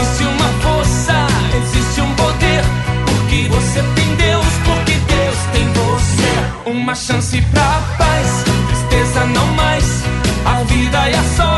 Existe uma força, existe um poder. Porque você tem Deus, porque Deus tem você. Uma chance pra paz, tristeza não mais. A vida e a sorte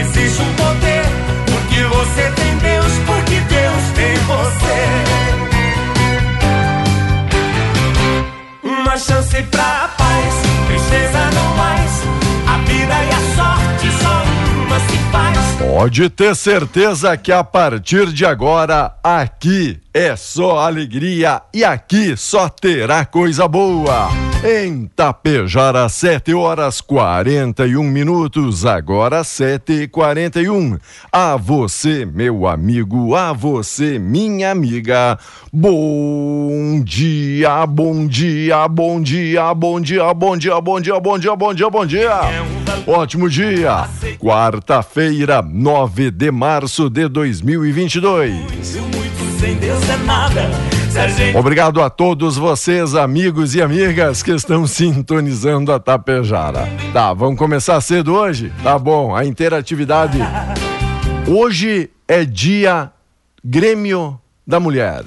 existe um poder. Porque você tem Deus, porque Deus tem você. Uma chance pra paz, tristeza não mais. A vida e a sorte só uma se faz. Pode ter certeza que a partir de agora, aqui é só alegria e aqui só terá coisa boa. Em Tapejara, 7 horas 41 minutos, agora 7 e 41 A você, meu amigo, a você, minha amiga. Bom dia, bom dia, bom dia, bom dia, bom dia, bom dia, bom dia, bom dia, bom dia. Ótimo dia. Quarta-feira, 9 de março de 2022. Sem Deus é nada. Obrigado a todos vocês, amigos e amigas que estão sintonizando a Tapejara. Tá, vamos começar cedo hoje? Tá bom, a interatividade. Hoje é dia Grêmio da Mulher.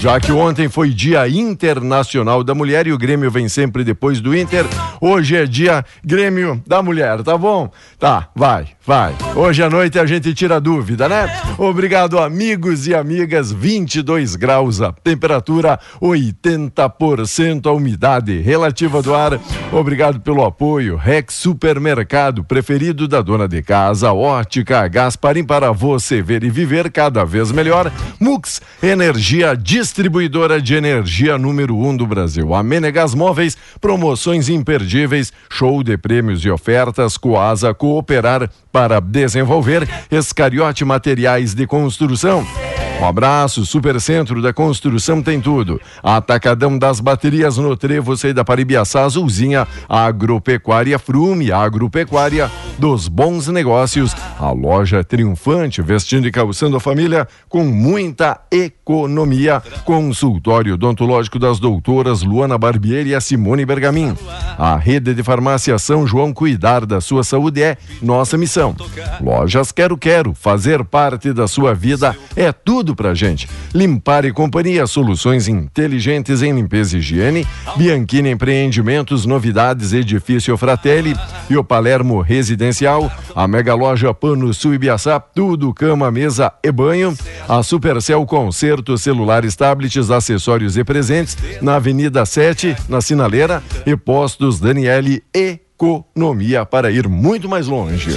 Já que ontem foi Dia Internacional da Mulher e o Grêmio vem sempre depois do Inter, hoje é Dia Grêmio da Mulher, tá bom? Tá, vai, vai. Hoje à noite a gente tira dúvida, né? Obrigado, amigos e amigas. 22 graus a temperatura, 80% a umidade relativa do ar. Obrigado pelo apoio. Rex Supermercado, preferido da dona de casa, Ótica Gasparim para você ver e viver cada vez melhor. Mux, energia distribuidora de energia número um do Brasil. A Menegas Móveis, promoções imperdíveis, show de prêmios e ofertas, Coasa Cooperar para desenvolver, Escariote Materiais de Construção. Um abraço, Supercentro da Construção tem tudo. Atacadão das Baterias no Trevo, sei da Paribiaçá, Azulzinha, Agropecuária Frume, Agropecuária dos Bons Negócios, a loja triunfante, vestindo e calçando a família com muita economia. Consultório odontológico das doutoras Luana Barbieri e a Simone Bergamin. A rede de farmácia São João cuidar da sua saúde é nossa missão. Lojas Quero Quero, fazer parte da sua vida é tudo tudo pra gente. Limpar e Companhia, soluções inteligentes em limpeza e higiene. Bianchini Empreendimentos, novidades, edifício Fratelli e o Palermo Residencial. A Mega Loja Pano Sul Ibiaçá, tudo cama, mesa e banho. A Supercell Concerto, celulares, tablets, acessórios e presentes. Na Avenida 7, na Sinaleira. E Postos Daniele Economia para ir muito mais longe.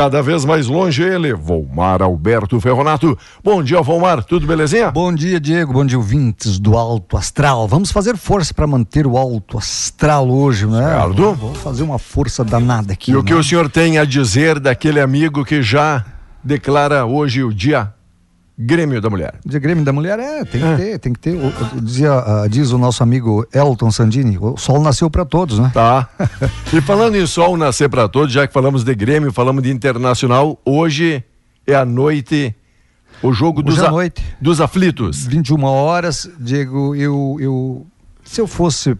Cada vez mais longe ele, Volmar Alberto Ferronato. Bom dia, Volmar, tudo belezinha? Bom dia, Diego. Bom dia, ouvintes do Alto Astral. Vamos fazer força para manter o Alto Astral hoje, né? Certo. Vamos fazer uma força danada aqui. E o né? que o senhor tem a dizer daquele amigo que já declara hoje o dia Grêmio da Mulher? Dia Grêmio da Mulher é, tem que ter, tem que ter. O- Dizia, ah, diz o nosso amigo Elton Sandini, o sol nasceu para todos, né? Tá. e falando em sol nascer para todos, já que falamos de Grêmio, falamos de Internacional, hoje é a noite, o jogo dos, Hoje é a- noite. dos aflitos. 21 horas, Diego, eu, eu se eu fosse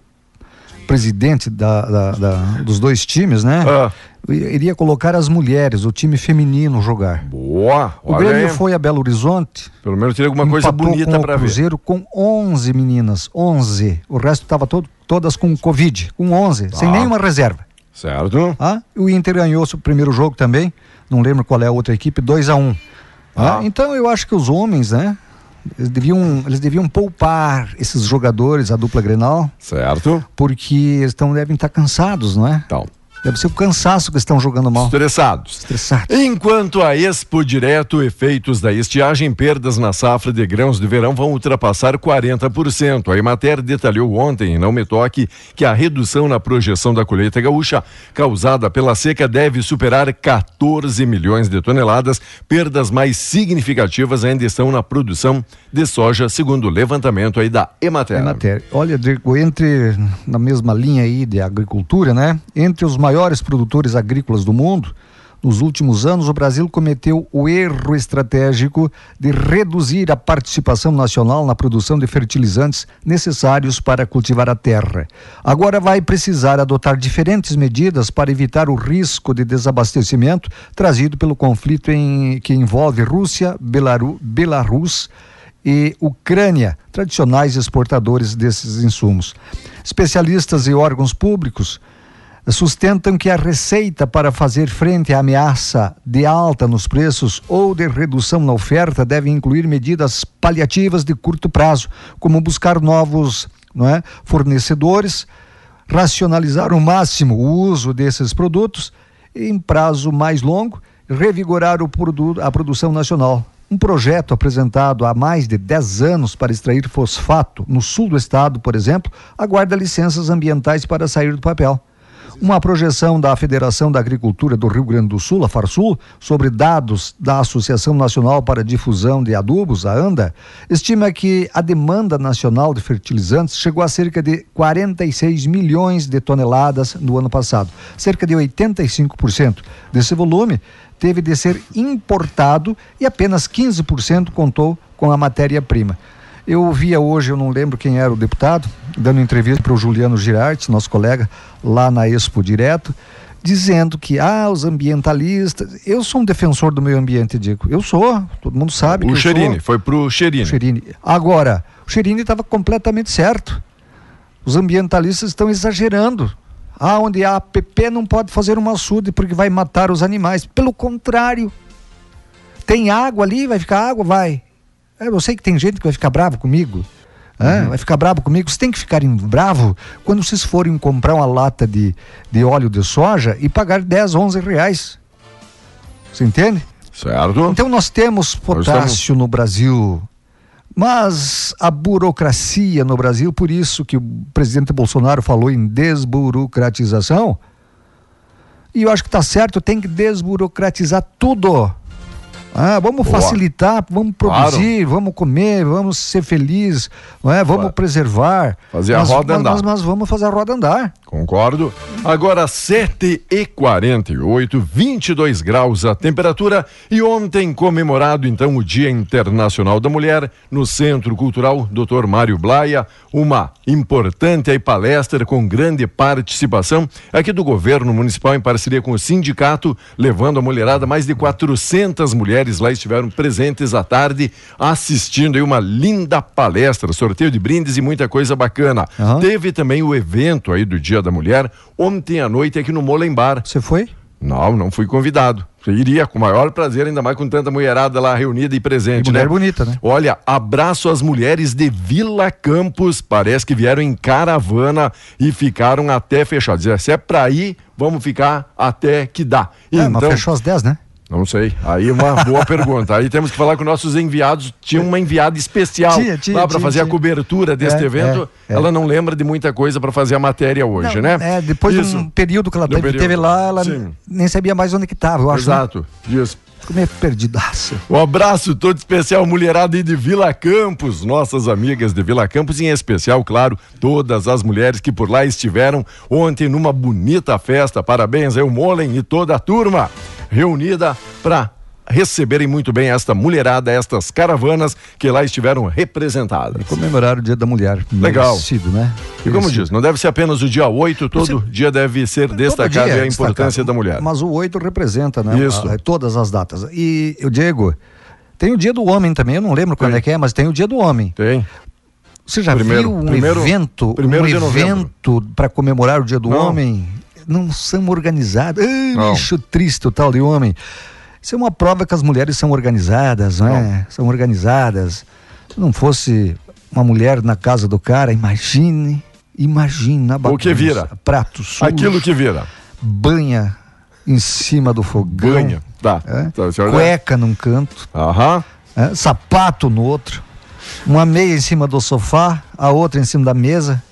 presidente da, da- da- dos dois times, né? Ah. Iria colocar as mulheres, o time feminino jogar. Boa, O Grêmio aí. foi a Belo Horizonte, Pelo menos teria alguma coisa bonita o para ver. Cruzeiro com 11 meninas, 11. O resto estava todo, todas com Covid, com 11, sem Ah. nenhuma reserva. Certo? Ah, o Inter ganhou o primeiro jogo também, não lembro qual é a outra equipe, 2 a 1 Ah. Ah, Então eu acho que os homens, né? Eles deviam, eles deviam poupar esses jogadores, a dupla Grenal, Certo? porque eles tão, devem estar cansados, não é? Então, Deve ser o cansaço que estão jogando mal. estressados. Estressados. Enquanto a Expo Direto, efeitos da estiagem, perdas na safra de grãos de verão vão ultrapassar 40%. A Emater detalhou ontem, não me toque, que a redução na projeção da colheita gaúcha causada pela seca deve superar 14 milhões de toneladas. Perdas mais significativas ainda estão na produção de soja, segundo o levantamento aí da Emater. Matéria. Olha, Diego, entre na mesma linha aí de agricultura, né? Entre os maiores produtores agrícolas do mundo, nos últimos anos o Brasil cometeu o erro estratégico de reduzir a participação nacional na produção de fertilizantes necessários para cultivar a terra. Agora vai precisar adotar diferentes medidas para evitar o risco de desabastecimento trazido pelo conflito em, que envolve Rússia, Belaru, Belarus e Ucrânia, tradicionais exportadores desses insumos. Especialistas e órgãos públicos sustentam que a receita para fazer frente à ameaça de alta nos preços ou de redução na oferta deve incluir medidas paliativas de curto prazo, como buscar novos não é, fornecedores, racionalizar ao máximo o uso desses produtos em prazo mais longo, revigorar o a produção nacional. Um projeto apresentado há mais de 10 anos para extrair fosfato no sul do estado, por exemplo, aguarda licenças ambientais para sair do papel. Uma projeção da Federação da Agricultura do Rio Grande do Sul, a Farsul, sobre dados da Associação Nacional para a Difusão de Adubos, a ANDA, estima que a demanda nacional de fertilizantes chegou a cerca de 46 milhões de toneladas no ano passado. Cerca de 85% desse volume teve de ser importado e apenas 15% contou com a matéria-prima. Eu ouvia hoje, eu não lembro quem era o deputado, dando entrevista para o Juliano Girardi, nosso colega, lá na Expo Direto, dizendo que, ah, os ambientalistas. Eu sou um defensor do meio ambiente, Diego. Eu sou, todo mundo sabe. que O Cherini, sou. foi pro Cherini. O Cherini. Agora, o Cherini estava completamente certo. Os ambientalistas estão exagerando. Ah, onde há APP não pode fazer um açude porque vai matar os animais. Pelo contrário. Tem água ali, vai ficar água? Vai. É, Eu sei que tem gente que vai ficar bravo comigo. é, Vai ficar bravo comigo. Vocês têm que ficar bravo quando vocês forem comprar uma lata de, de óleo de soja e pagar 10, 11 reais. Você entende? Certo? Então nós temos potássio no Brasil, mas a burocracia no Brasil, por isso que o presidente Bolsonaro falou em desburocratização, e eu acho que está certo, tem que desburocratizar tudo. Ah, vamos Boa. facilitar, vamos produzir, vamos comer, vamos ser felizes, é? vamos Claro. preservar. Fazer a roda andar. Mas, mas vamos fazer a roda andar. Concordo. Agora 7 e 48, 22 graus a temperatura e ontem comemorado então o Dia Internacional da Mulher no Centro Cultural Dr. Mário Blaia, uma importante aí palestra com grande participação aqui do governo municipal em parceria com o sindicato, levando a mulherada, mais de 400 mulheres lá estiveram presentes à tarde assistindo aí uma linda palestra, sorteio de brindes e muita coisa bacana. Aham. Teve também o evento aí do Dia da Mulher ontem à noite aqui no Molembar. Você foi? Não, não fui convidado. Eu iria com o maior prazer, ainda mais com tanta mulherada lá reunida e presente, E mulher né? bonita, né? Olha, abraço às mulheres de Vila Campos. Parece que vieram em caravana e ficaram até fechados. Se é pra ir, vamos ficar até que dá. É, mas fechou às 10, né? Não sei. Aí uma boa pergunta. Aí temos que falar com nossos enviados. Tinha uma enviada especial lá para fazer a cobertura deste É, evento. é, é. Ela não lembra de muita coisa para fazer a matéria hoje, Não, né? É, depois Isso. de um período que ela teve, período. teve lá, ela Sim. nem sabia mais onde que estava, eu acho. né? Exato. Isso. Ficou meio perdidaça. Um abraço todo especial, mulherada aí de Vila Campos, nossas amigas de Vila Campos, em especial, claro, todas as mulheres que por lá estiveram ontem numa bonita festa. Parabéns aí, o Molen e toda a turma reunida para receberem muito bem esta mulherada, estas caravanas que lá estiveram representadas. Comemorar o Dia da Mulher. Legal. Merecido, né? E como Merecido. diz, não deve ser apenas o dia 8, todo dia deve ser destacado dia a é importância destacado. da mulher. Mas o 8 representa, né? Isso. a- todas as datas. E o Diego, tem o Dia do Homem também, eu não lembro quando Tem. é que é, mas tem o Dia do Homem. Tem. Você já Primeiro- viu um primeiro- evento, primeiro um evento para comemorar o Dia do Não. Homem? Não são organizados. Ah, bicho triste o tal de homem. Isso é uma prova que as mulheres são organizadas, não é? São organizadas. Se não fosse uma mulher na casa do cara, imagine, imagina O que vira? Prato sujo, Aquilo que vira. banha em cima do fogão. Ganha. Tá. é? Tá, Cueca num canto, Aham. é? sapato no outro, uma meia em cima do sofá, a outra em cima da mesa.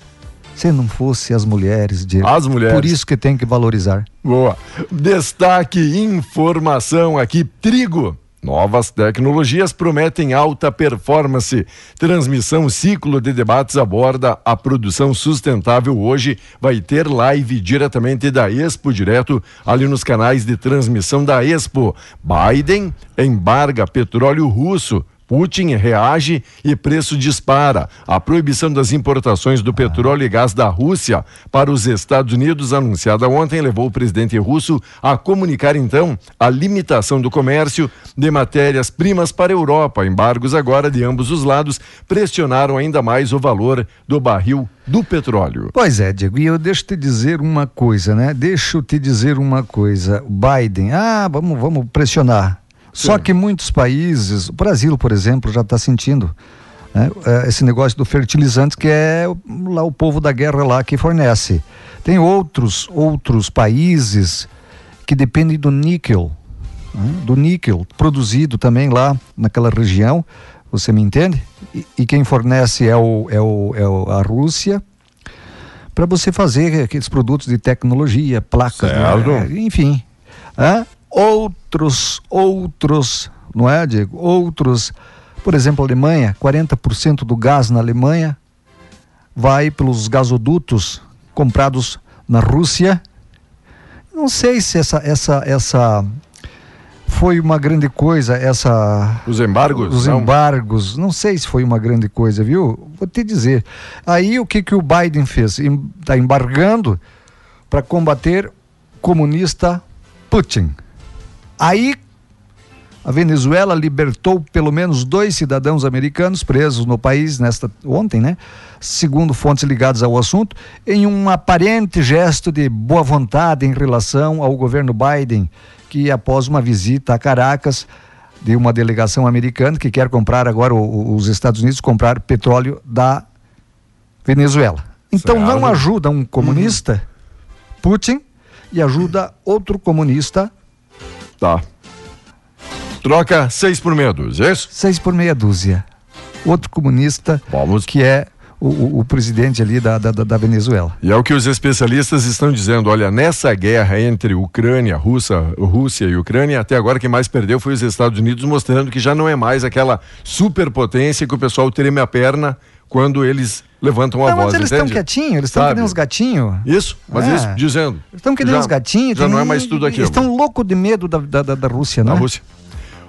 Se não fosse as mulheres, Diego. As mulheres. Por isso que tem que valorizar. Boa. Destaque, informação aqui, trigo. Novas tecnologias prometem alta performance. Transmissão Ciclo de Debates aborda a produção sustentável. Hoje vai ter live diretamente da Expo, direto ali nos canais de transmissão da Expo. Biden embarga petróleo russo. Putin reage e preço dispara. A proibição das importações do petróleo e gás da Rússia para os Estados Unidos, anunciada ontem, levou o presidente russo a comunicar então a limitação do comércio de matérias-primas para a Europa. Embargos agora de ambos os lados pressionaram ainda mais o valor do barril do petróleo. Pois é, Diego, e eu deixo te dizer uma coisa, né? Deixa eu te dizer uma coisa. Biden, ah, vamos, vamos pressionar. Só que muitos países, o Brasil, por exemplo, já está sentindo né, eh, esse negócio do fertilizante que é o- lá o povo da guerra lá que fornece. Tem outros outros países que dependem do níquel, né, do níquel produzido também lá naquela região. Você me entende? E, e quem fornece é, o, é, o, é o- a Rússia para você fazer aqueles produtos de tecnologia, placas, né? enfim. Hã? Outros, outros, não é, Diego? Outros, por exemplo, a Alemanha, 40% do gás na Alemanha vai pelos gasodutos comprados na Rússia. Não sei se essa, essa, essa foi uma grande coisa, essa Os embargos? os Não. embargos, não sei se foi uma grande coisa, viu? Vou te dizer. Aí o que que o Biden fez? Está embargando para combater comunista Putin. Aí a Venezuela libertou pelo menos dois cidadãos americanos presos no país nesta ontem, né? Segundo fontes ligadas ao assunto, em um aparente gesto de boa vontade em relação ao governo Biden, que após uma visita a Caracas de uma delegação americana que quer comprar agora os Estados Unidos comprar petróleo da Venezuela. Então não ajuda um comunista Putin e ajuda outro comunista Tá. Troca seis por meia dúzia, é isso? seis por meia dúzia. Outro comunista Vamos. que é o, o presidente ali da, da, da, Venezuela. E é o que os especialistas estão dizendo. Olha, nessa guerra entre Ucrânia, Rússia, Rússia e Ucrânia, até agora quem mais perdeu foi os Estados Unidos, mostrando que já não é mais aquela superpotência que o pessoal treme a perna quando eles levantam a não, voz. Mas eles estão quietinhos, eles estão que nem os gatinhos. Isso, mas é. isso dizendo. Estão que nem os gatinhos. Já não é mais tudo aquilo. Eles estão loucos de medo da, da, da Rússia, né? Da Rússia.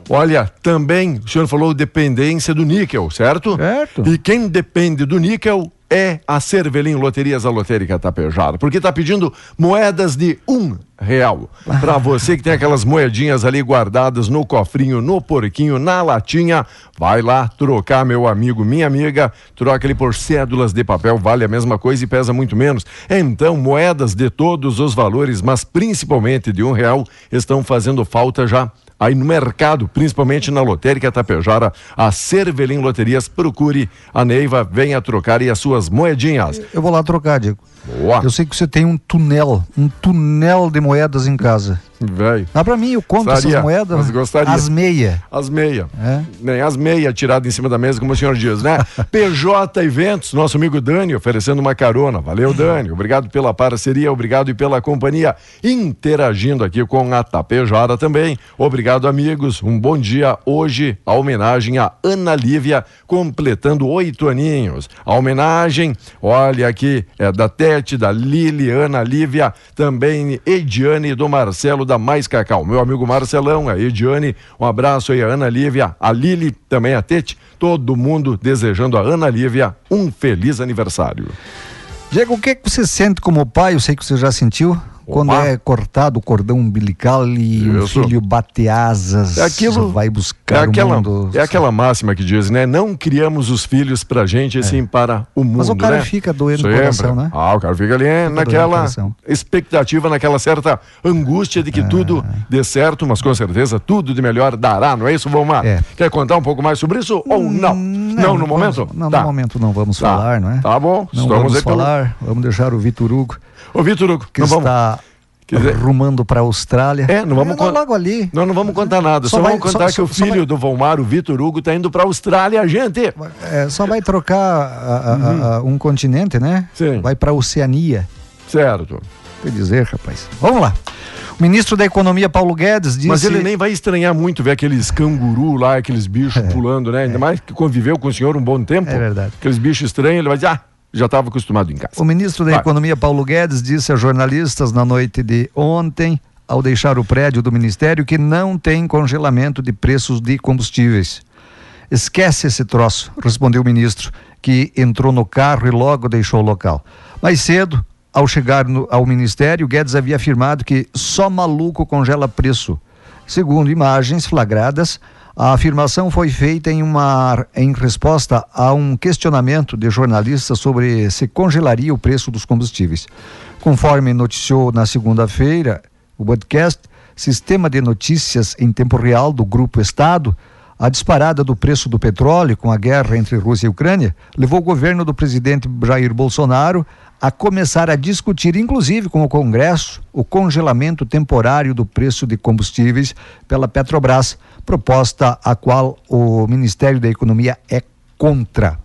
Olha, também o senhor falou dependência do níquel, certo? Certo. E quem depende do níquel é a Cervelim Loterias, a lotérica Tapejara, porque está pedindo moedas de um real. Para você que tem aquelas moedinhas ali guardadas no cofrinho, no porquinho, na latinha, vai lá trocar, meu amigo, minha amiga, troca ele por cédulas de papel, vale a mesma coisa e pesa muito menos. Então, moedas de todos os valores, mas principalmente de um real, estão fazendo falta já aí no mercado, principalmente na lotérica Tapejara, a Cervelim Loterias, procure a Neiva, venha trocar e as suas moedinhas. Eu vou lá trocar, Diego. Boa. Eu sei que você tem um túnel, um túnel de moedas em casa. Velho. Dá pra mim, eu conto gostaria, essas moedas. Mas gostaria. As meia. As meia. É? Nem as meia tiradas em cima da mesa, como o senhor diz, né? PJ Eventos, nosso amigo Dani, oferecendo uma carona. Valeu, Dani. Obrigado pela parceria, obrigado e pela companhia. Interagindo aqui com a Tapejara também. Obrigado, amigos. Um bom dia. Hoje, a homenagem a Ana Lívia, completando oito aninhos. A homenagem, olha aqui, é da Tete, da Liliana Lívia, também Ediane do Marcelo da Mais Cacau. Meu amigo Marcelão, a Ediane, um abraço aí a Ana Lívia, a Lili, também a Tete, todo mundo desejando a Ana Lívia um feliz aniversário. Diego, o que, é que você sente como pai? Eu sei que você já sentiu quando é cortado o cordão umbilical e um filho bate asas, é aquilo, vai buscar é aquela, o mundo. É aquela máxima que diz, né? Não criamos os filhos pra gente, é. sim para o mundo, Mas o cara né? fica doendo no coração, né? Ah, o cara fica ali fica naquela expectativa, naquela certa angústia de que é. tudo dê certo, mas com certeza tudo de melhor dará, não é isso, Vomar? É. Quer contar um pouco mais sobre isso ou hum, não? Não, não no momento? não, tá. no momento não vamos tá. falar, não é? Tá bom, não Estamos vamos falar, pelo... vamos deixar o Vitor Hugo Ô, Vitor Hugo, que está dizer, rumando para a Austrália. É, não vamos contar. logo ali. Não, não vamos contar nada. Só, só vai, vamos contar só, que só, o filho vai... do Volmar, o Vitor Hugo, está indo para a Austrália, gente. É, só vai trocar a, a, uhum. a, um continente, né? Sim. Vai para a Oceania. Certo. Quer dizer, rapaz. Vamos lá. O ministro da Economia, Paulo Guedes, disse... Mas ele nem vai estranhar muito ver aqueles canguru lá, aqueles bichos é, pulando, né? Ainda é. mais que conviveu com o senhor um bom tempo. É verdade. Aqueles bichos estranhos, ele vai dizer, ah, já estava acostumado em casa. O ministro da Vai. Economia, Paulo Guedes, disse a jornalistas na noite de ontem, ao deixar o prédio do ministério, que não tem congelamento de preços de combustíveis. Esquece esse troço, respondeu o ministro, que entrou no carro e logo deixou o local. Mais cedo, ao chegar no, ao ministério, Guedes havia afirmado que só maluco congela preço. Segundo imagens flagradas, a afirmação foi feita em, uma, em resposta a um questionamento de jornalistas sobre se congelaria o preço dos combustíveis. Conforme noticiou na segunda-feira o podcast Sistema de Notícias em Tempo Real do Grupo Estado, a disparada do preço do petróleo com a guerra entre Rússia e Ucrânia levou o governo do presidente Jair Bolsonaro a começar a discutir, inclusive com o Congresso, o congelamento temporário do preço de combustíveis pela Petrobras, proposta a qual o Ministério da Economia é contra.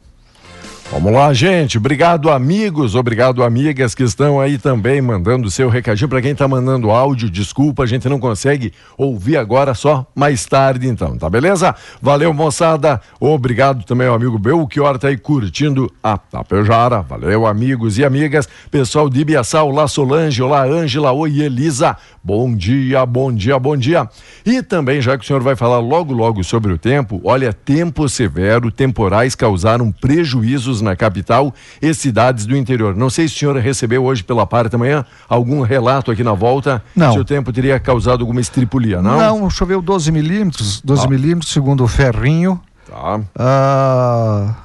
Vamos lá, gente. Obrigado, amigos. Obrigado, amigas que estão aí também mandando seu recadinho. Para quem está mandando áudio, desculpa, a gente não consegue ouvir agora, só mais tarde, então, tá beleza? Valeu, moçada. Obrigado também ao amigo Belchior, tá aí curtindo a Tapejara. Valeu, amigos e amigas. Pessoal de Ibiaçá, olá Solange, olá Ângela, oi Elisa. Bom dia, bom dia, bom dia. E também, já que o senhor vai falar logo, logo sobre o tempo, olha, tempo severo, temporais causaram prejuízos na capital e cidades do interior. Não sei se o senhor recebeu hoje pela parte da manhã algum relato aqui na volta não. se o tempo teria causado alguma estripulia, não? Não, choveu 12 milímetros, 12 ah. milímetros, segundo o Ferrinho. Tá. Ah,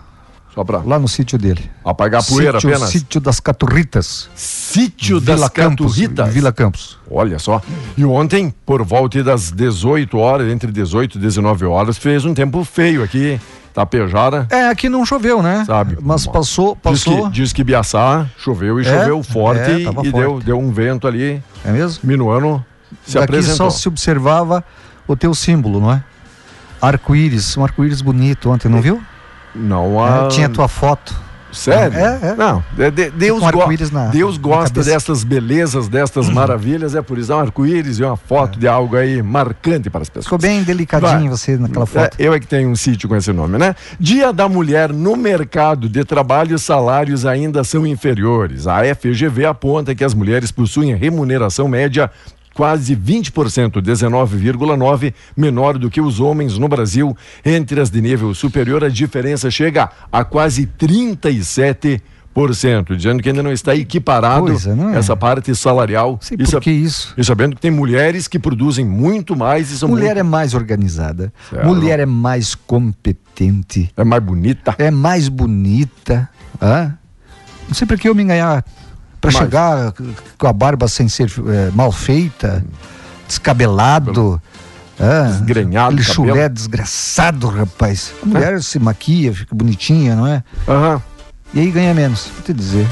Só pra... Lá no sítio dele. Apagar a poeira sítio, apenas? Sítio das Caturritas. Sítio das Campos, Caturritas? Vila Campos. Olha só. E ontem, por volta das 18 horas, entre 18 e 19 horas, fez um tempo feio aqui Tapejara. É, aqui não choveu, né? Sabe? Mas passou, passou. Diz que, diz que Biaçá choveu e é, choveu forte é, e, forte. Deu, deu um vento ali. É mesmo? Minuano se Daqui apresentou. só se observava o teu símbolo, não é? Arco-íris, um arco-íris bonito ontem, não viu? Não, a... É, tinha tua foto. Sério? É, é. Não, de- de- Deus, go- na- Deus na gosta cabeça. dessas belezas, destas maravilhas, é por isso, é um arco-íris e uma foto de algo aí marcante para as pessoas. Ficou bem delicadinho Vai. você naquela foto. É, eu é que tenho um sítio com esse nome, né? Dia da Mulher no mercado de trabalho, salários ainda são inferiores. A FGV aponta que as mulheres possuem remuneração média quase 20%, 19,9% menor do que os homens no Brasil. Entre as de nível superior, a diferença chega a quase 37%, dizendo que ainda não está equiparado Pois é, não é? essa parte salarial. Sei E por sa- que isso. E sabendo que tem mulheres que produzem muito mais e são Mulher muito... é mais organizada, Certo. mulher é mais competente, é mais bonita. é mais bonita. hã? Não sei por que eu me ganhar para chegar com a barba sem ser eh, mal feita, descabelado. hã? Desgrenhado Aquele cabelo. chulé desgraçado, rapaz. A mulher se maquia, fica bonitinha, não é? Aham. E aí ganha menos, vou te dizer.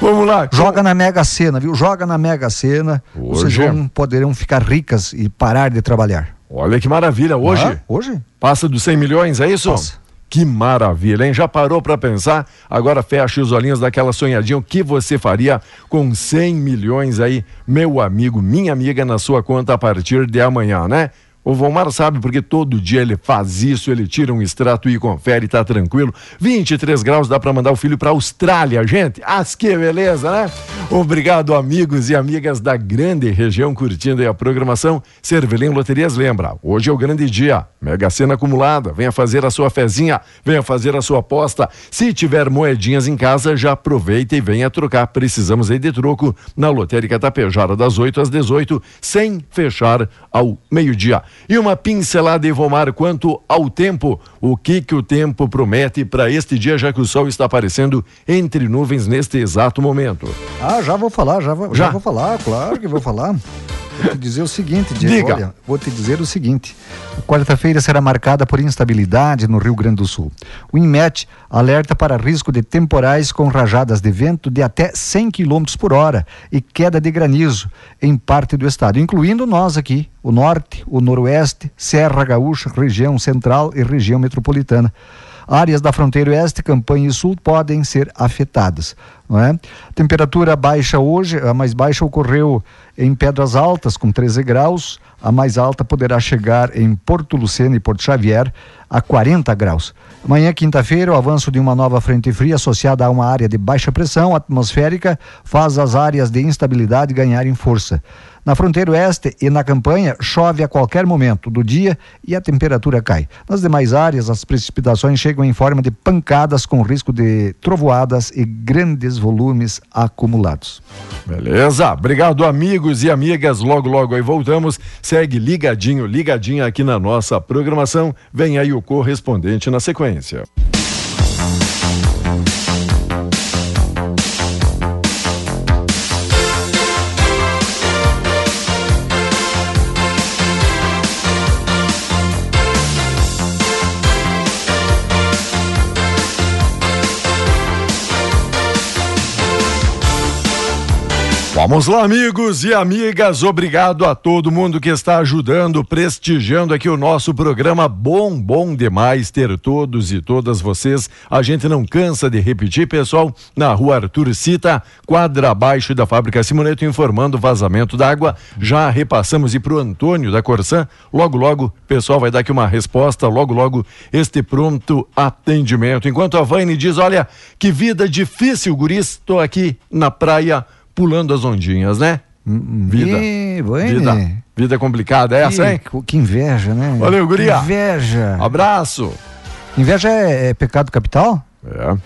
Vamos lá. Joga na Mega Sena, viu? Joga na Mega Sena. Vocês Hoje é. vão, poderão ficar ricas e parar de trabalhar. Olha que maravilha. Hoje Ah, hoje? passa dos 100 milhões, é isso? Passa. Que maravilha, hein? Já parou para pensar? Agora fecha os olhinhos daquela sonhadinha. O que você faria com 100 milhões aí, meu amigo, minha amiga, na sua conta a partir de amanhã, né? O Vomar sabe porque todo dia ele faz isso, ele tira um extrato e confere, tá tranquilo. 23 graus, dá para mandar o filho para Austrália, gente. Ah, que beleza, né? Obrigado, amigos e amigas da grande região curtindo aí a programação. Cervelim Loterias lembra, hoje é o grande dia. Mega Sena acumulada, venha fazer a sua fezinha, venha fazer a sua aposta. Se tiver moedinhas em casa, já aproveita e venha trocar. Precisamos aí de troco na Lotérica Tapejara das 8 às 18, sem fechar ao meio-dia. E uma pincelada Ivomar quanto ao tempo. O que que o tempo promete para este dia, já que o sol está aparecendo entre nuvens neste exato momento? Ah, já vou falar, já vou, Já? já vou falar, claro que vou falar. Vou te dizer o seguinte, Diego, Diga. olha, vou te dizer o seguinte. Quarta-feira será marcada por instabilidade no Rio Grande do Sul. O INMET alerta para risco de temporais com rajadas de vento de até 100 km por hora e queda de granizo em parte do estado, incluindo nós aqui, o norte, o noroeste, Serra Gaúcha, região central e região metropolitana. Áreas da fronteira oeste, Campanha e Sul podem ser afetadas. Não é? Temperatura baixa hoje, a mais baixa ocorreu em Pedras Altas, com 13 graus. A mais alta poderá chegar em Porto Luceno e Porto Xavier a 40 graus. Amanhã, quinta-feira, o avanço de uma nova frente fria associada a uma área de baixa pressão atmosférica faz as áreas de instabilidade ganharem força. Na fronteira oeste e na campanha, chove a qualquer momento do dia e a temperatura cai. Nas demais áreas, as precipitações chegam em forma de pancadas com risco de trovoadas e grandes volumes acumulados. Beleza, obrigado amigos e amigas. Logo, logo aí voltamos. Segue ligadinho, ligadinha aqui na nossa programação. Vem aí o correspondente na sequência. Vamos lá, amigos e amigas. Obrigado a todo mundo que está ajudando, prestigiando aqui o nosso programa. Bom, bom demais ter todos e todas vocês. A gente não cansa de repetir, pessoal. Na rua Arthur Cita, quadra abaixo da fábrica Simoneto, informando vazamento d'água. Já repassamos e para o Antônio da Corsã. Logo, logo, pessoal vai dar aqui uma resposta. Logo, logo, este pronto atendimento. Enquanto a Vaine diz: Olha, que vida difícil, guris. Estou aqui na praia pulando as ondinhas, né? Vida. E, Vaine. Vida. Vida complicada é essa, hein? Que, que inveja, né? Valeu, guria. Que inveja. Abraço. Inveja é, é pecado capital? É.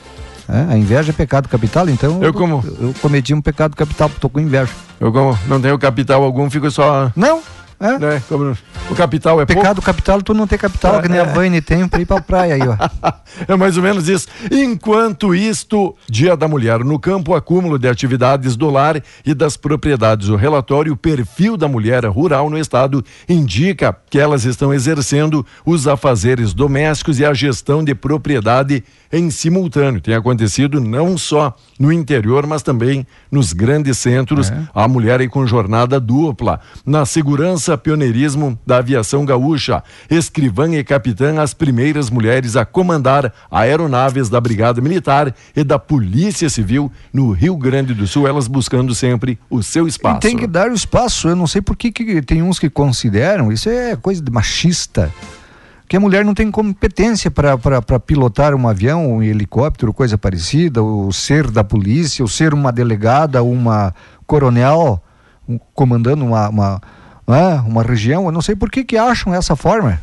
É, a inveja é pecado capital, então Eu como- eu, eu cometi um pecado capital, tô com inveja. Eu como não tenho capital algum, fico só. Não, é. Né? Como o capital é Pecado capital, tu não tem capital, que nem a Vane tem pra ir pra praia aí, ó. pouco. É mais ou menos isso. Enquanto isto, Dia da Mulher no campo, acúmulo de atividades do lar e das propriedades. O relatório Perfil da Mulher Rural no Estado indica que elas estão exercendo os afazeres domésticos e a gestão de propriedade em simultâneo. Tem acontecido não só no interior, mas também nos grandes centros. A mulher aí com jornada dupla. Na segurança, pioneirismo da da aviação gaúcha, escrivã e capitã, as primeiras mulheres a comandar aeronaves da Brigada Militar e da Polícia Civil no Rio Grande do Sul, elas buscando sempre o seu espaço. E tem que dar o espaço. Eu não sei por que, que tem uns que consideram, isso é coisa de machista que a mulher não tem competência para pilotar um avião, um helicóptero, coisa parecida, ou ser da polícia, ou ser uma delegada, uma coronel um, comandando uma, uma, é, uma região. Eu não sei por que, que acham essa forma.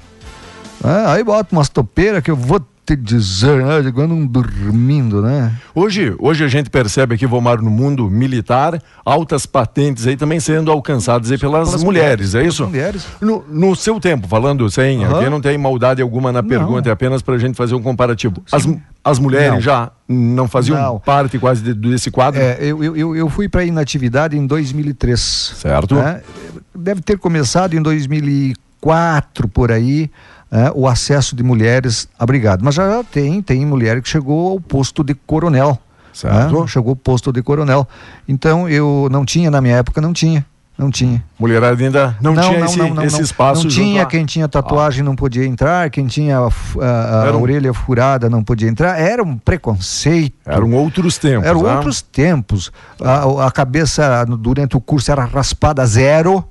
É, aí bota umas topeiras que eu vou te dizer, né? Igual dormindo, né? Hoje, hoje a gente percebe aqui, Vomar, no mundo militar, altas patentes aí também sendo alcançadas aí pelas, pelas mulheres, mulheres, é isso? Mulheres. No, no, seu tempo, falando sem, uhum. aqui não tem maldade alguma na pergunta, não. é apenas para a gente fazer um comparativo. As, as mulheres não. já não faziam não. parte quase de, desse quadro? É, eu, eu, eu fui para a inatividade em 2003. Certo. Né? Deve ter começado em 2004, por aí é, o acesso de mulheres à brigada. Mas já tem, tem mulher que chegou ao posto de coronel. Certo. Né? Chegou ao posto de coronel. Então eu não tinha, na minha época, não tinha. Não tinha. Mulherada ainda não, não tinha não, esse, não, esse espaço. Não tinha, quem tinha tatuagem ah. não podia entrar, quem tinha a, a, a um... orelha furada não podia entrar. Era um preconceito. Eram outros tempos. Eram né? outros tempos. A, a cabeça durante o curso era raspada zero.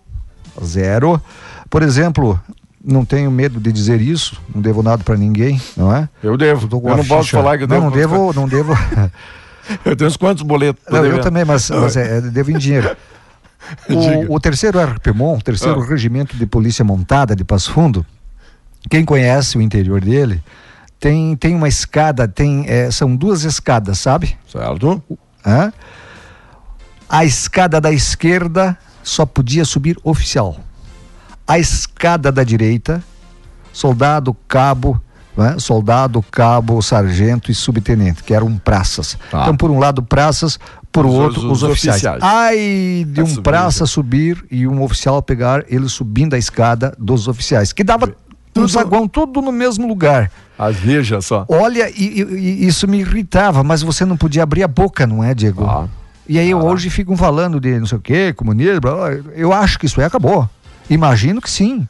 Zero. Por exemplo, não tenho medo de dizer isso, não devo nada para ninguém, não é? Eu devo. Eu, eu não posso falar que eu devo. Não, não devo, não devo. eu tenho uns quantos boletos? Não, eu também, mas, mas é, é, devo em dinheiro. O, o terceiro RPMON, o terceiro ah. Regimento de Polícia Montada de Passo Fundo, quem conhece o interior dele, tem, tem uma escada, tem, é, são duas escadas, sabe? Certo. Hã? A escada da esquerda só podia subir oficial a escada da direita, soldado, cabo, né? soldado, cabo, sargento e subtenente, que eram praças. Tá. Então, por um lado, praças, por os, outro, os, os, oficiais. oficiais. Ai, de um praça subir e um oficial pegar ele subindo a escada dos oficiais, que dava tudo... um saguão tudo no mesmo lugar. As veja só. Olha, e, e, isso me irritava, mas você não podia abrir a boca, não é, Diego? Ah. E aí ah. hoje ficam falando de não sei o que, comunismo, eu acho que isso aí acabou. Imagino que sim.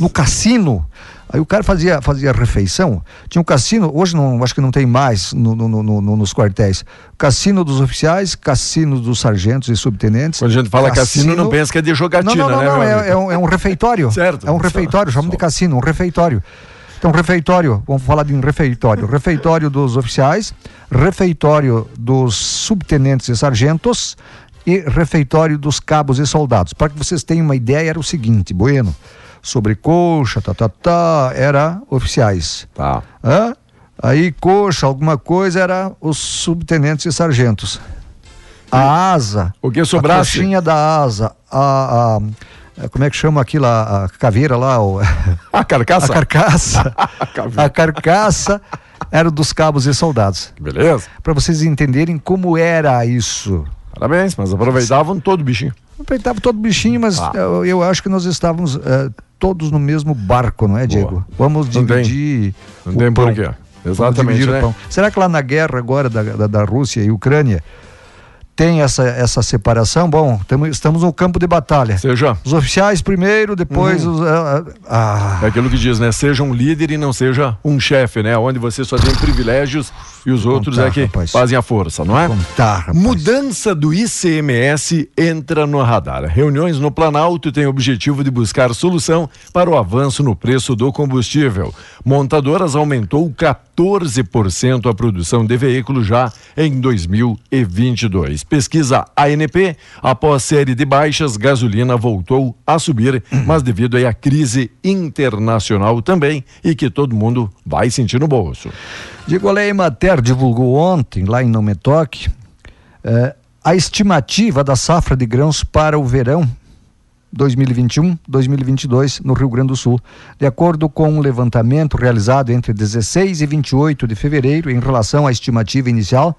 No cassino. Aí o cara fazia, fazia refeição. Tinha um cassino, hoje não, acho que não tem mais no, no, no, nos quartéis. Cassino dos oficiais, cassino dos sargentos e subtenentes. Quando a gente fala cassino, cassino não pensa que é de jogatina, não, não, não, né? Não, é, é, um, é um refeitório. certo. É um refeitório, chamam de cassino, um refeitório. Então, refeitório, vamos falar de um refeitório. Refeitório dos oficiais, refeitório dos subtenentes e sargentos, e refeitório dos cabos e soldados. Para que vocês tenham uma ideia, era o seguinte, Bueno, sobre coxa, tá, tá, tá, era oficiais. Tá. Hã? Aí coxa, alguma coisa, era os subtenentes e sargentos. A asa, o que sobrasse? a coxinha da asa, a, a como é que chama aquilo, a, a caveira lá? O... A carcaça? A carcaça. a carcaça era dos cabos e soldados. Beleza. Para vocês entenderem como era isso. Parabéns, mas aproveitavam todo o bichinho. Aproveitavam todo o bichinho, mas ah. eu, eu, acho que nós estávamos uh, todos no mesmo barco, não é, Diego? Boa. Vamos dividir. Não tem, não tem porquê. Exatamente. Né? Será que lá na guerra agora da, da, da Rússia e Ucrânia tem essa, essa separação, bom, tamo, estamos no campo de batalha. Seja. Os oficiais primeiro, depois uhum. os. Ah, ah. É aquilo que diz, né? Seja um líder e não seja um chefe, né? Onde você só tem privilégios e os outros Contar, é que rapaz. fazem a força, não é? Contar, Mudança do ICMS entra no radar. Reuniões no Planalto têm o objetivo de buscar solução para o avanço no preço do combustível. Montadoras aumentou 14% a produção de veículos já em 2022. Pesquisa ANP, após série de baixas, gasolina voltou a subir, mas devido à crise internacional também e que todo mundo vai sentir no bolso. Digo, a Emater divulgou ontem, lá em Nometoque, eh, a estimativa da safra de grãos para o verão 2021-2022 no Rio Grande do Sul. De acordo com um levantamento realizado entre 16 e 28 de fevereiro, em relação à estimativa inicial,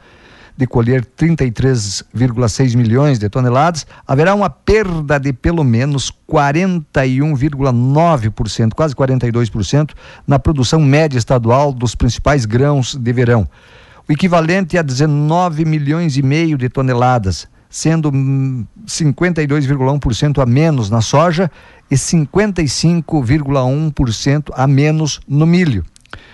de colher 33,6 milhões de toneladas, haverá uma perda de pelo menos 41,9%, quase 42%, na produção média estadual dos principais grãos de verão. O equivalente a 19 milhões e meio de toneladas, sendo 52,1% a menos na soja e 55,1% a menos no milho.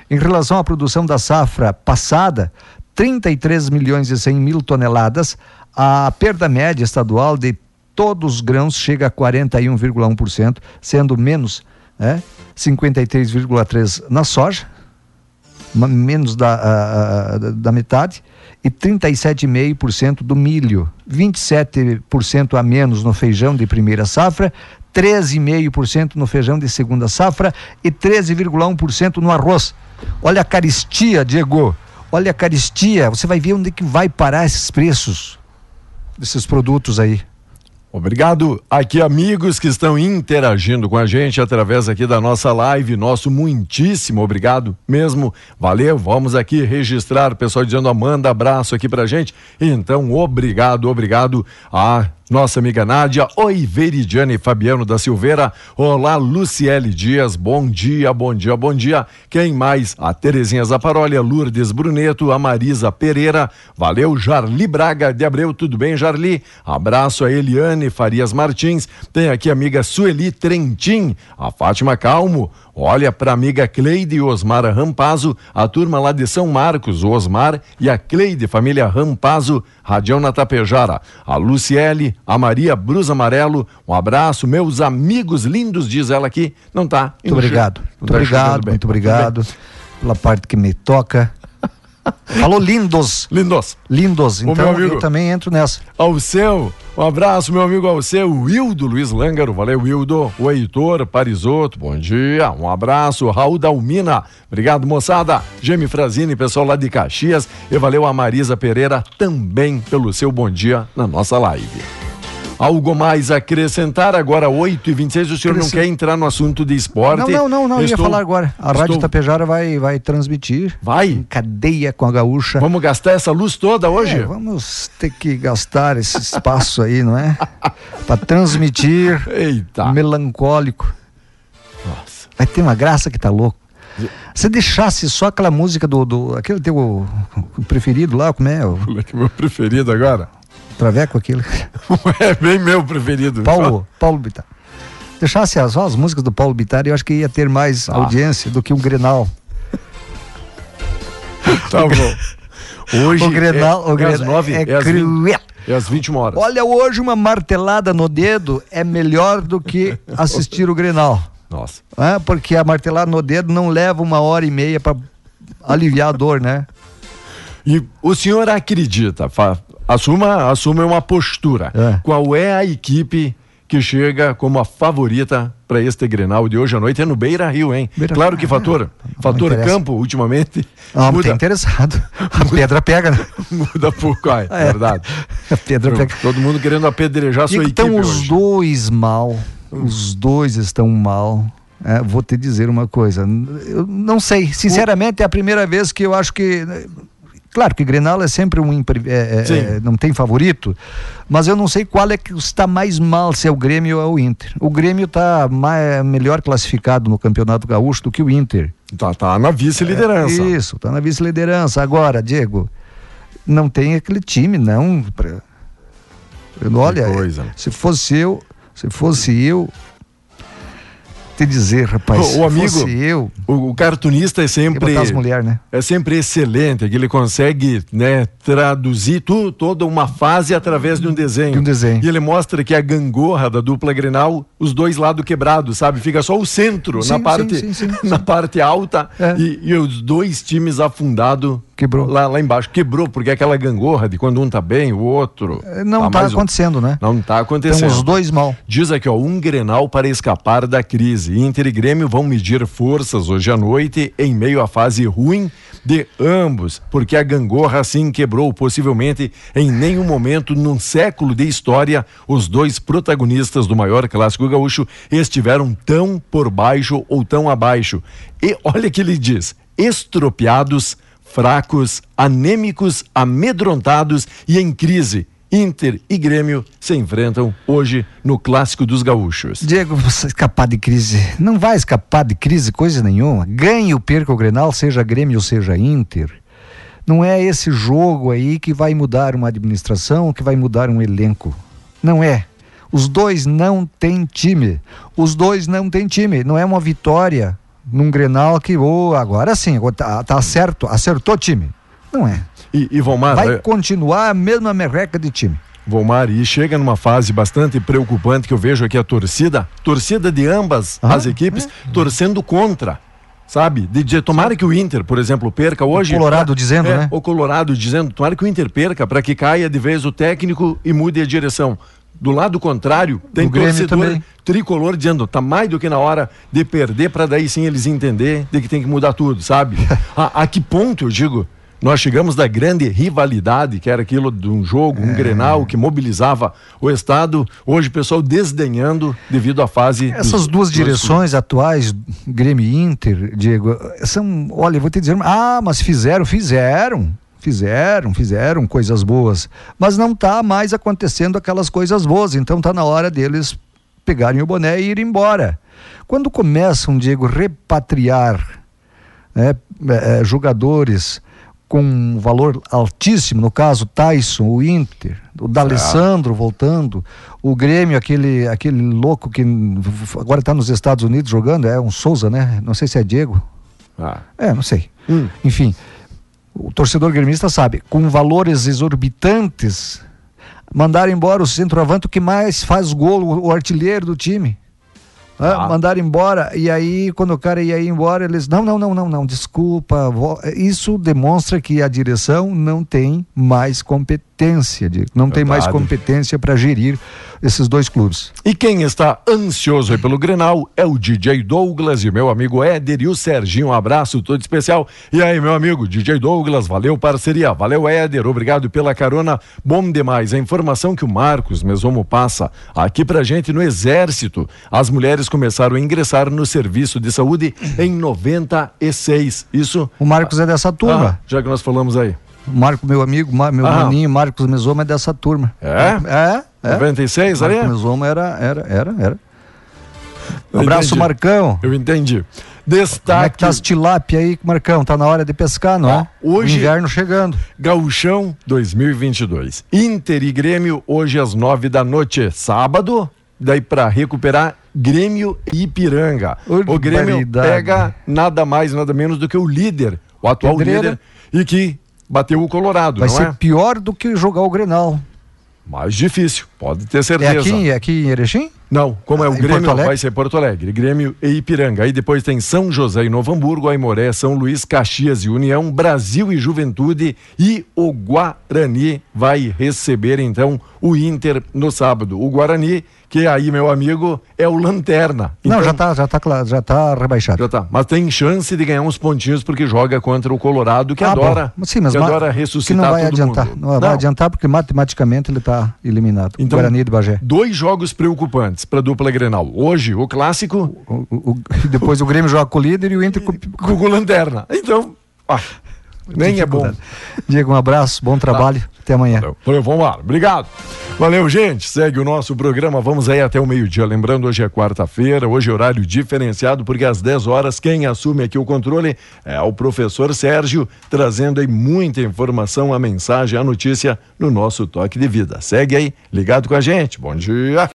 Em relação à produção da safra passada, 33 milhões e 100 mil toneladas, a perda média estadual de todos os grãos chega a 41,1%, sendo menos né, 53,3% na soja, menos da, a, a, da metade, e 37,5% do milho, 27% a menos no feijão de primeira safra, 13,5% no feijão de segunda safra e 13,1% no arroz. Olha a caristia, Diego. Olha a caristia. Você vai ver onde que vai parar esses preços desses produtos aí. Obrigado aqui amigos que estão interagindo com a gente através aqui da nossa live, nosso muitíssimo obrigado mesmo, valeu, vamos aqui registrar, pessoal dizendo manda abraço aqui pra gente, então obrigado, obrigado a nossa amiga Nádia, oi Veridiane Fabiano da Silveira, olá Luciele Dias, bom dia, bom dia, bom dia. Quem mais? A Terezinha Zaparoli, a Lourdes Bruneto, a Marisa Pereira, valeu Jarli Braga de Abreu, tudo bem Jarli? Abraço a Eliane Farias Martins, tem aqui a amiga Sueli Trentin, a Fátima Calmo, Olha para a amiga Cleide e Osmar Rampazo, a turma lá de São Marcos, o Osmar e a Cleide, família Rampazo, Radião na Tapejara. A Luciele, a Maria Brus Amarelo, um abraço, meus amigos lindos, diz ela aqui. Não tá. Muito obrigado. Muito tá obrigado, muito obrigado pela parte que me toca. Falou lindos. Lindos. Lindos. Então eu também entro nessa. Ao seu, um abraço, meu amigo ao seu, Wildo Luiz Lângaro. Valeu, Wildo. O Heitor Parisoto, bom dia. Um abraço. Raul Dalmina. Obrigado, moçada. Gemi Frazini, pessoal lá de Caxias. E valeu a Marisa Pereira também pelo seu bom dia na nossa live. Algo mais a acrescentar? Agora 8 e 26 o senhor não quer entrar no assunto de esporte? Não, não, não, não Estou... ia falar agora. A Estou... Rádio Tapejara vai, vai transmitir. Vai? Em cadeia com a gaúcha. Vamos gastar essa luz toda hoje? É, vamos ter que gastar esse espaço aí, não é? Para transmitir. Eita. Melancólico. Nossa. Vai ter uma graça que tá louco. Se deixasse só aquela música do, do aquele teu preferido lá, como é? O... É que é meu preferido agora? Traveco aquilo. é bem meu preferido. Paulo, Paulo Bittar. Deixasse só as músicas do Paulo Bittar, eu acho que ia ter mais ah. audiência do que um Grenal. tá bom. Hoje o Grenal, é, o Grenal é, às nove, é, é cruel. É às 21 horas. Olha, hoje uma martelada no dedo é melhor do que assistir o Grenal. Nossa. É, porque a martelada no dedo não leva uma hora e meia para aliviar a dor, né? E o senhor acredita, assuma, assuma uma postura. É. Qual é a equipe que chega como a favorita para este Grenal de hoje à noite? É no Beira Rio, hein? Beira claro que fator, é, fator campo, ultimamente. Ah, muda. interessado. A pedra pega, né? muda pouco, é, é, verdade. A pedra pega. Todo mundo querendo apedrejar a sua equipe. Então, os hoje. dois mal. Os dois estão mal. É, vou te dizer uma coisa. Eu não sei. Sinceramente, é a primeira vez que eu acho que Claro que Grenal é sempre um. É, é, é, não tem favorito, mas eu não sei qual é que está mais mal, se é o Grêmio ou é o Inter. O Grêmio está melhor classificado no Campeonato Gaúcho do que o Inter. Tá, tá na vice-liderança. É, isso, tá na vice-liderança. Agora, Diego, não tem aquele time, não. Pra... Olha, se fosse eu, se fosse eu, te dizer, rapaz. O, o amigo, eu, o, o, cartunista é sempre as mulher, né? É sempre excelente, que ele consegue, né, traduzir tu, toda uma fase através de um desenho. De um desenho. E ele mostra que a gangorra da dupla Grenal, os dois lados quebrados, sabe? Fica só o centro sim, na parte sim, sim, na parte alta é. e, e, os dois times afundados Quebrou. Lá, lá embaixo. Quebrou, porque é aquela gangorra de quando um tá bem, o outro. É, não tá, tá acontecendo, um. né? Não tá acontecendo. Então, os dois mal. Diz aqui, ó, um Grenal para escapar da crise. Inter e Grêmio vão medir forças hoje à noite em meio à fase ruim de ambos, porque a gangorra assim quebrou possivelmente em nenhum momento num século de história os dois protagonistas do maior clássico gaúcho estiveram tão por baixo ou tão abaixo. E olha que ele diz: estropiados fracos, anêmicos, amedrontados e em crise. Inter e Grêmio se enfrentam hoje no Clássico dos Gaúchos. Diego, você escapar de crise. Não vai escapar de crise coisa nenhuma. Ganhe ou perca o Grenal, seja Grêmio ou seja Inter. Não é esse jogo aí que vai mudar uma administração, que vai mudar um elenco. Não é. Os dois não têm time. Os dois não têm time. Não é uma vitória num Grenal que, oh, agora sim, tá, tá certo, acertou time. Não é. E, e Vomar, Vai é, continuar a mesma merreca de time. Vomar, e chega numa fase bastante preocupante que eu vejo aqui a torcida, torcida de ambas Ah, as equipes, torcendo contra. Sabe? De, de tomara que o Inter, por exemplo, perca hoje. Colorado dizendo, é, né? O Colorado dizendo, tomara que o Inter perca para que caia de vez o técnico e mude a direção. Do lado contrário, tem O Grêmio torcedor também. tricolor dizendo, tá mais do que na hora de perder para daí sim eles entender de que tem que mudar tudo, sabe? a, a que ponto, eu digo, nós chegamos da grande rivalidade, que era aquilo de um jogo, É. um Grenal que mobilizava o Estado, hoje o pessoal desdenhando devido à fase Essas dos- duas dos direções atuais, Grêmio e Inter, Diego, são, olha, eu vou te dizer, ah, mas fizeram, fizeram, fizeram, fizeram coisas boas, mas não está mais acontecendo aquelas coisas boas, então está na hora deles pegarem o boné e ir embora. Quando começam, Diego, repatriar né, eh, eh, jogadores com um valor altíssimo, no caso Tyson, o Inter, o D'Alessandro voltando, o Grêmio, aquele, aquele louco que agora está nos Estados Unidos jogando, é um Souza, né? Não sei se é Diego. Ah, É, não sei. Hum. Enfim, o torcedor gremista sabe, com valores exorbitantes, mandar embora o centroavante que mais faz gol, o, artilheiro do time. Ah, Ah. Mandar embora, e aí, quando o cara ia embora, eles. Não, não, não, não, não, desculpa. vo-" Isso demonstra que a direção não tem mais competência, Diego, não tem mais Verdade. competência para gerir esses dois clubes. E quem está ansioso pelo Grenal é o DJ Douglas e o meu amigo Éder e o Serginho. Um abraço todo especial. E aí, meu amigo DJ Douglas, valeu parceria, valeu Éder, obrigado pela carona. Bom demais a informação que o Marcos Mesomo passa aqui pra gente no Exército. As mulheres começaram a ingressar no serviço de saúde em 96. Isso. O Marcos é dessa turma. Ah, já que nós falamos aí. Marco, meu amigo, meu Ah. maninho, Marcos Mesoma é dessa turma. É? É, é. 96 ali? Marco Mesoma era, era, era, era. Eu Abraço, entendi. Marcão. Eu entendi. Como é que Destaque. tá as tilápia aí, Marcão? Tá na hora de pescar, não é? hoje- O inverno chegando. Gauchão 2022. Inter e Grêmio hoje às nove da noite. Sábado, daí para recuperar Grêmio e Ipiranga. O Grêmio pega nada mais, nada menos do que o líder, o atual Pedreira. líder, e que bateu o Colorado, Vai não ser é? pior do que jogar o Grenal. Mais difícil, pode ter É certeza. aqui, é aqui em Erechim? Não, como é Ah, o em Grêmio, vai ser Porto Alegre, Grêmio e Ipiranga. Aí depois tem São José e Novo Hamburgo, Aimoré, São Luís, Caxias e União, Brasil e Juventude e o Guarani vai receber então o Inter no sábado. O Guarani, que aí, meu amigo, é o Lanterna. não, Então, já tá, já tá, já tá rebaixado. Já tá. Mas tem chance de ganhar uns pontinhos porque joga contra o Colorado, que Ah, bom. adora, Sim, mas que adora que ressuscitar não vai adiantar. mundo. Não, vai adiantar porque matematicamente ele tá eliminado. Então, Guarani de Bagé. Dois jogos preocupantes para a dupla Grenal. Hoje, o clássico O- o- o- depois o Grêmio joga com o líder e o Inter com, com o Lanterna. Então, ah, nem é bom. Diego, um abraço, bom trabalho. Até amanhã. Valeu, Valeu, vamos lá. Obrigado. Valeu, gente. Segue o nosso programa. Vamos aí até o meio-dia. Lembrando, hoje é quarta-feira, hoje é horário diferenciado, porque às 10 horas quem assume aqui o controle é o professor Sérgio, trazendo aí muita informação, a mensagem, a notícia no nosso toque de vida. Segue aí, ligado com a gente. Bom dia.